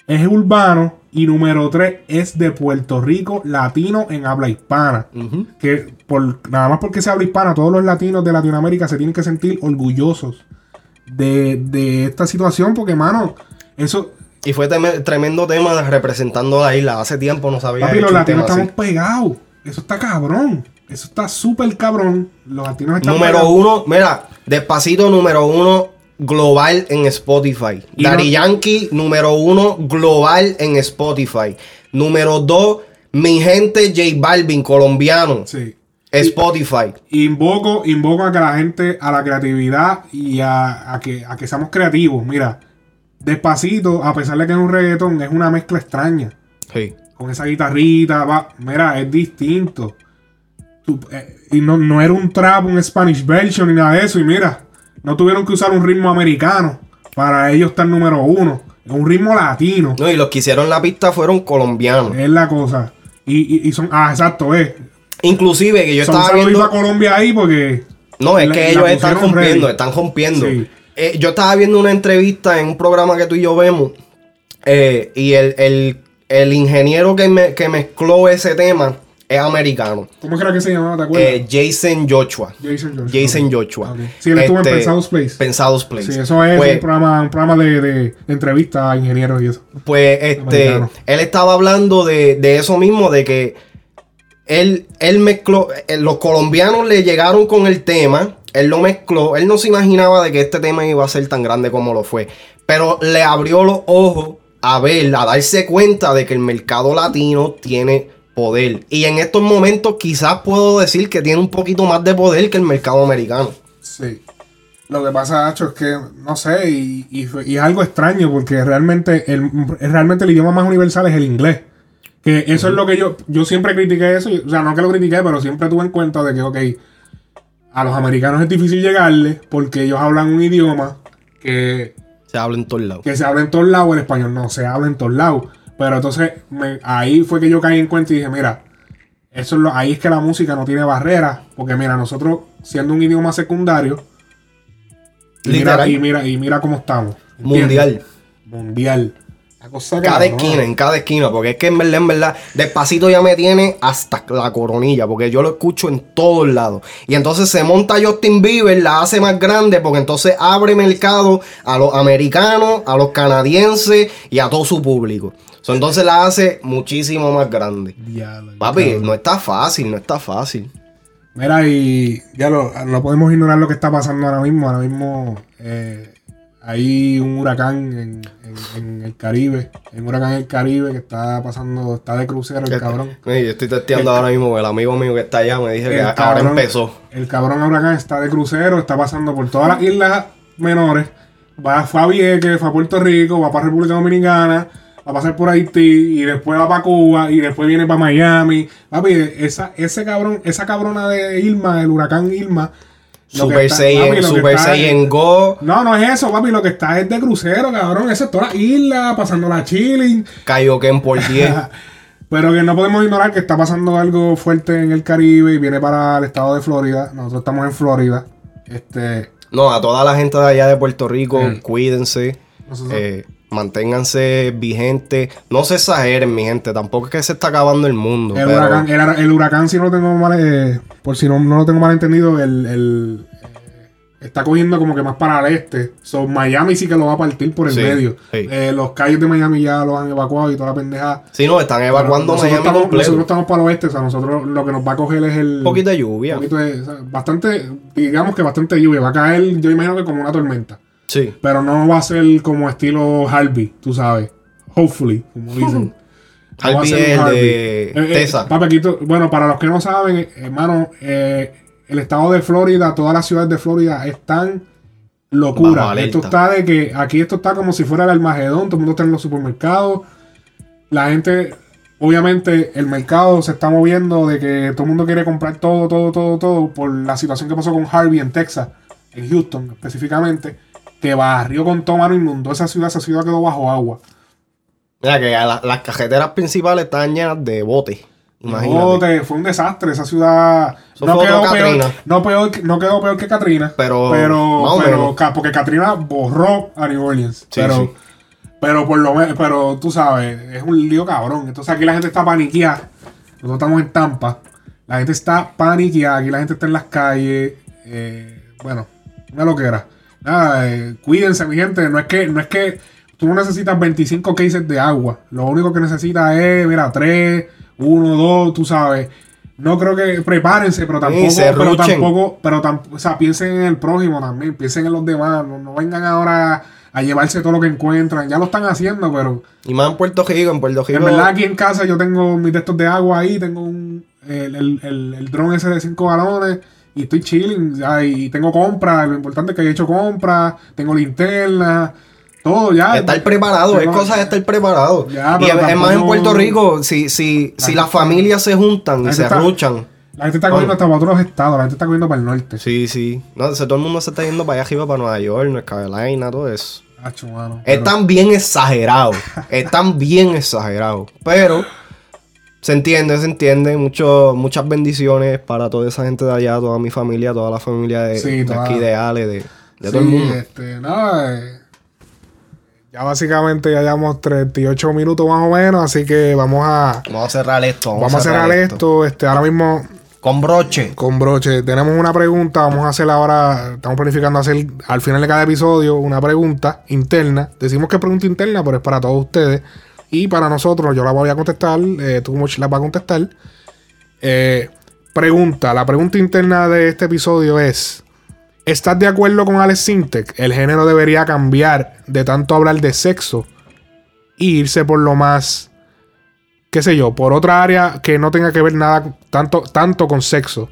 es urbano. Y número tres es de Puerto Rico, latino en habla hispana. Que por, nada más porque se habla hispana, todos los latinos de Latinoamérica se tienen que sentir orgullosos de, de esta situación. Porque, mano, eso, Y fue tremendo tema representando la isla. Hace tiempo no sabía. Papi, los latinos así. estamos pegados. Eso está cabrón. Eso está súper cabrón. Los latinos están Número pegados. uno, mira, despacito número uno global en Spotify. Y Daddy no- Yankee número uno global en Spotify. Número dos, mi gente J Balvin colombiano. Sí. Spotify. Invoco, invoco a que la gente, a la creatividad y a, a que, a que seamos creativos. Mira, despacito, a pesar de que es un reggaetón, es una mezcla extraña. Sí. Con esa guitarrita, va, mira, es distinto. Tú, eh, y no, no era un trap, un Spanish version ni nada de eso. Y mira, no tuvieron que usar un ritmo americano para ellos estar número uno. Es un ritmo latino. No, y los que hicieron la pista fueron colombianos. Es la cosa. Y, y, y son. Ah, exacto, es. Inclusive que yo Son estaba viendo. a Colombia ahí porque. No, es la- que ellos están rompiendo, están rompiendo. Sí. Eh, yo estaba viendo una entrevista en un programa que tú y yo vemos. eh, y el, el- el ingeniero que, me- que mezcló ese tema es americano. ¿Cómo era que se llamaba? ¿Te acuerdas? Eh, Jason Joshua. Jason Joshua. Jason. Joshua. Sí, él estuvo en Este, Pensados Place. Pensados Place. Sí, eso es Pues- un programa, un programa de, de entrevistas a ingenieros y eso. Pues este, Americano. él estaba hablando de, de eso mismo, de que él, él mezcló, eh, los colombianos le llegaron con el tema, él lo mezcló, él no se imaginaba de que este tema iba a ser tan grande como lo fue, pero le abrió los ojos a ver, a darse cuenta de que el mercado latino tiene poder. Y en estos momentos quizás puedo decir que tiene un poquito más de poder que el mercado americano. Sí. Lo que pasa, Nacho, es que, no sé, y, y es algo extraño porque realmente el, realmente el idioma más universal es el inglés. Que eso es lo que yo, yo siempre critiqué eso, o sea, no que lo critiqué, pero siempre tuve en cuenta de que, ok, a los americanos es difícil llegarle porque ellos hablan un idioma que Se habla en todos lados. que se habla en todos lados, el español no se habla en todos lados. Pero entonces me- ahí fue que yo caí en cuenta y dije, mira, eso es lo, ahí es que la música no tiene barreras. Porque mira, nosotros siendo un idioma secundario, y mira, y mira, y mira cómo estamos. ¿entiendes? Mundial. Mundial. Cada esquina, en cada esquina, porque es que en verdad, en verdad, despacito ya me tiene hasta la coronilla, porque yo lo escucho en todos lados. Y entonces se monta Justin Bieber, la hace más grande, porque entonces abre mercado a los americanos, a los canadienses y a todo su público. So, entonces la hace muchísimo más grande. Diablo, Papi, cabrón. no está fácil, no está fácil. Mira, y ya lo, no podemos ignorar lo que está pasando ahora mismo. Ahora mismo eh, hay un huracán en, en- en el Caribe. Hay un huracán en el Caribe que está pasando, está de crucero el cabrón. Mira, yo estoy testeando ahora mismo, el amigo mío que está allá me dice que El ahora cabrón- empezó. El cabrón huracán está de crucero, está pasando por todas las islas menores. Va, fue a Vieques, fue a Puerto Rico, va para República Dominicana, va a pasar por Haití y después va para Cuba y después viene para Miami. Papi, esa, ese cabrón, esa cabrona de Irma, el huracán Irma. Super está- papi, Super Go, No, no es eso, papi. Lo que está es de crucero, cabrón. Eso es toda la isla, pasando la chilling. Kaioken por (laughs) 10. Pero que no podemos ignorar que está pasando algo fuerte en el Caribe y viene para el estado de Florida. Nosotros estamos en Florida. Este, No, a toda la gente de allá de Puerto Rico, Mm. cuídense. Nosotros- eh, manténganse vigentes. No se exageren, mi gente. Tampoco es que se está acabando el mundo. el, pero huracán, el, el huracán, si no lo tengo mal, eh, por si no, no lo tengo mal entendido, el, el, eh, está cogiendo como que más para el este. So, Miami sí que lo va a partir por el Sí, medio. sí. Eh, los calles de Miami ya los han evacuado y toda la pendeja. Si no, están evacuando nosotros, Miami estamos, completo. nosotros estamos para el oeste, o sea, nosotros lo que nos va a coger es el. De lluvia. poquito de- o sea, bastante, digamos que bastante lluvia. Va a caer, yo imagino que como una tormenta. Sí. Pero no va a ser como estilo Harvey, tú sabes. Hopefully, como dicen. (laughs) No Harvey es Harvey. de Eh, eh, Tesa. papi, aquí tú- bueno, para los que no saben, eh, hermano, eh, el estado de Florida, todas las ciudades de Florida están locura. Esto está de que aquí esto está como si fuera el Almagedón, todo el mundo está en los supermercados. La gente, obviamente, el mercado se está moviendo de que todo el mundo quiere comprar todo, todo, todo, todo por la situación que pasó con Harvey en Texas, en Houston específicamente, que barrió con todo mano inundó esa ciudad, esa ciudad quedó bajo agua. Mira que la- las cajeteras principales están llenas de botes. Imagínate. No, te- fue un desastre. Esa ciudad Eso no quedó, peor, no, peor que- no quedó peor que Katrina. Pero, pero, pero porque Katrina borró a New Orleans. Sí, pero, sí. pero por lo menos, pero tú sabes, es un lío cabrón. Entonces aquí la gente está paniqueada. Nosotros estamos en Tampa. La gente está paniqueada. Aquí la gente está en las calles. Eh, bueno, una loquera. Nada, eh, cuídense, mi gente. No es que, no es que tú no necesitas 25 cases de agua. Lo único que necesitas es, mira, 3, 1, 2, tú sabes. No creo que prepárense, pero tampoco, pero tampoco, pero tampoco, o sea, piensen en el prójimo también, piensen en los demás, no, no vengan ahora a llevarse todo lo que encuentran, ya lo están haciendo, pero Y más en Puerto Rico, en Puerto Rico. en verdad aquí en casa yo tengo mis textos de agua ahí, tengo un, el, el, el, el dron ese de 5 galones y estoy chilling, y tengo compras, lo importante es que he hecho compras, tengo linterna, todo ya. Estar preparado, es cosa de estar preparado. Ya, y pero es más en tampoco- Puerto Rico, si, si, si las familias se juntan y se gente está- ruchan. La gente está cogiendo hasta para otros estados, la gente está cogiendo para el norte. Sí, sí. No, o sea, todo el mundo se está yendo para allá arriba, para Nueva York, North Carolina, todo eso. Acho, mano, pero- Están bien exagerados. Están bien exagerados. Pero se entiende, se entiende. Mucho, muchas bendiciones para toda esa gente de allá, toda mi familia, toda la familia de, Sí, de aquí, de Ale, de, de Sí, todo el mundo. Este, nada, eh, ya básicamente ya llevamos 38 minutos más o menos, así que vamos a Vamos a cerrar esto. Vamos, vamos a cerrar esto. Este, ahora mismo Con broche. con broche tenemos una pregunta, vamos a hacer ahora, estamos planificando hacer al final de cada episodio una pregunta interna. Decimos que es pregunta interna, pero es para todos ustedes y para nosotros. Yo la voy a contestar, eh, tú la vas a contestar. Eh, pregunta, la pregunta interna de este episodio es: ¿Estás de acuerdo con Alex Sintek? El género debería cambiar de tanto hablar de sexo e irse por lo más qué sé yo, por otra área que no tenga que ver nada tanto, tanto con sexo.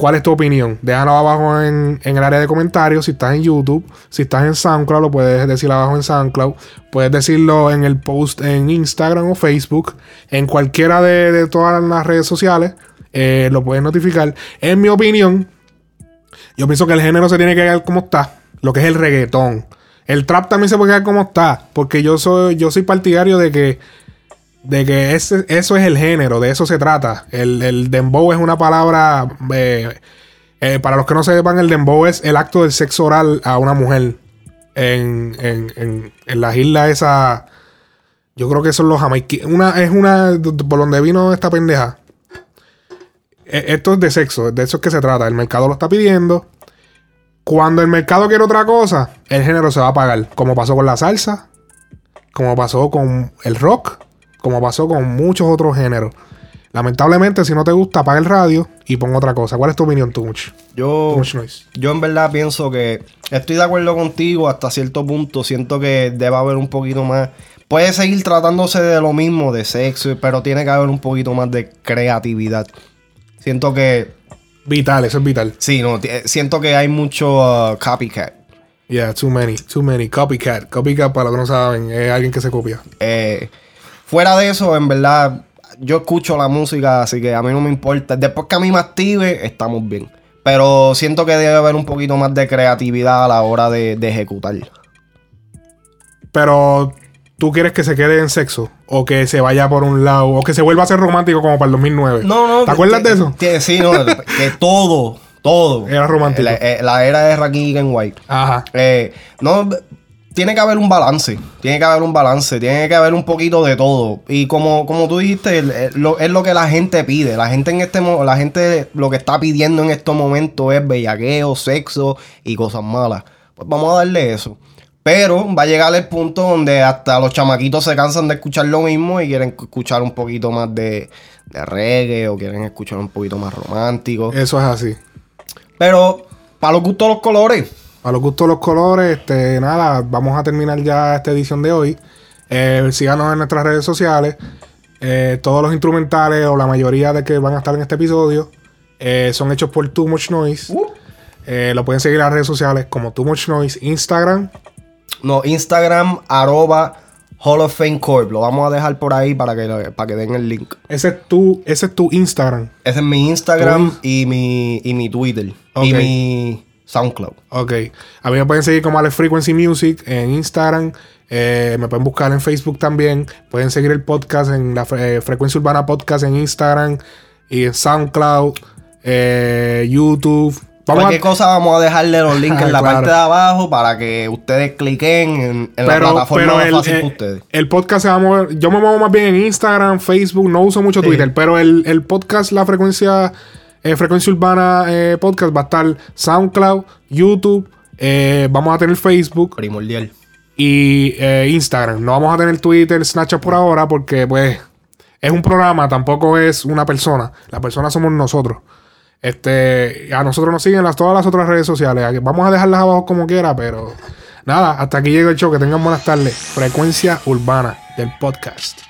¿Cuál es tu opinión? Déjalo abajo en, en el área de comentarios. Si estás en YouTube, si estás en SoundCloud, lo puedes decir abajo en SoundCloud. Puedes decirlo en el post en Instagram o Facebook. En cualquiera de, de todas las redes sociales. eh, lo puedes notificar. En mi opinión, yo pienso que el género se tiene que quedar como está. Lo que es el reggaetón. El trap también se puede quedar como está. Porque yo soy, yo soy partidario de que de que ese- eso es el género, de eso se trata. El, el dembow es una palabra, eh, eh, para los que no sepan, el dembow es el acto del sexo oral a una mujer en, en, en, las islas esa Yo creo que son los jamaiquinos. Una, es una, por donde vino esta pendeja. E- Esto es de sexo, de eso es que se trata. El mercado lo está pidiendo. Cuando el mercado quiere otra cosa, el género se va a pagar. Como pasó con la salsa, como pasó con el rock, como pasó con muchos otros géneros. Lamentablemente, si no te gusta, apaga el radio y pon otra cosa. ¿Cuál es tu opinión, Too Much? Yo, Too Much Noise. yo en verdad pienso que estoy de acuerdo contigo hasta cierto punto. Siento que debe haber un poquito más. Puede seguir tratándose de lo mismo, de sexo, pero tiene que haber un poquito más de creatividad. Siento que. Vital, eso es vital. Sí, no, ti- siento que hay mucho uh, copycat. Yeah, too many, too many. Copycat. Copycat, para los que no saben, es alguien que se copia. Eh, fuera de eso, en verdad, yo escucho la música, así que a mí no me importa. Después que a mí me active, estamos bien. Pero siento que debe haber un poquito más de creatividad a la hora de, de ejecutar. Pero, ¿tú quieres que se quede en sexo? O que se vaya por un lado, o que se vuelva a ser romántico como para el 2009. No, no. ¿Te acuerdas que- de eso? que- sí, no, que todo, todo. Era romántico. La, eh, la era de Rakim White. Ajá. Eh, no, tiene que haber un balance. Tiene que haber un balance. Tiene que haber un poquito de todo. Y como, como tú dijiste, el- el- lo- es lo que la gente pide. La gente en este la gente lo que está pidiendo en estos momentos es bellaqueo, sexo y cosas malas. Pues vamos a darle eso. Pero va a llegar el punto donde hasta los chamaquitos se cansan de escuchar lo mismo y quieren escuchar un poquito más de, de reggae o quieren escuchar un poquito más romántico. Eso es así. Pero para los gustos los colores. A los gustos los colores, este, nada, vamos a terminar ya esta edición de hoy. Eh, síganos en nuestras redes sociales. Eh, todos los instrumentales o la mayoría de que van a estar en este episodio eh, son hechos por Too Much Noise. Eh, lo pueden seguir en las redes sociales como Too Much Noise, Instagram. No, Instagram, arroba Hall of Fame Corp. Lo vamos a dejar por ahí para que, para que den el link. Ese es tu, ese es tu Instagram. Ese es mi Instagram y mi, y mi Twitter. Y mi SoundCloud. Ok. A mí me pueden seguir como Alex Frequency Music en Instagram. Eh, me pueden buscar en Facebook también. Pueden seguir el podcast en la eh, Frecuencia Urbana Podcast en Instagram y en SoundCloud, eh, YouTube. Vamos Cualquier a, cosa vamos a dejarle los links (laughs) en la Claro. parte de abajo para que ustedes cliquen en, en la pero, plataforma pero más el, fácil eh, para ustedes. el podcast se va a mover. Yo me muevo más bien en Instagram, Facebook, no uso mucho Sí. Twitter, pero el, el podcast, la frecuencia, eh, frecuencia urbana eh, podcast va a estar SoundCloud, YouTube, eh, vamos a tener Facebook. Primordial. y Instagram. No vamos a tener Twitter, Snapchat por ahora porque pues es un programa, tampoco es una persona. La persona somos nosotros. Este, a nosotros nos siguen las, todas las otras redes sociales. Vamos a dejarlas abajo como quiera, pero nada, hasta aquí llega el show. Que tengan buenas tardes. Frecuencia urbana del podcast.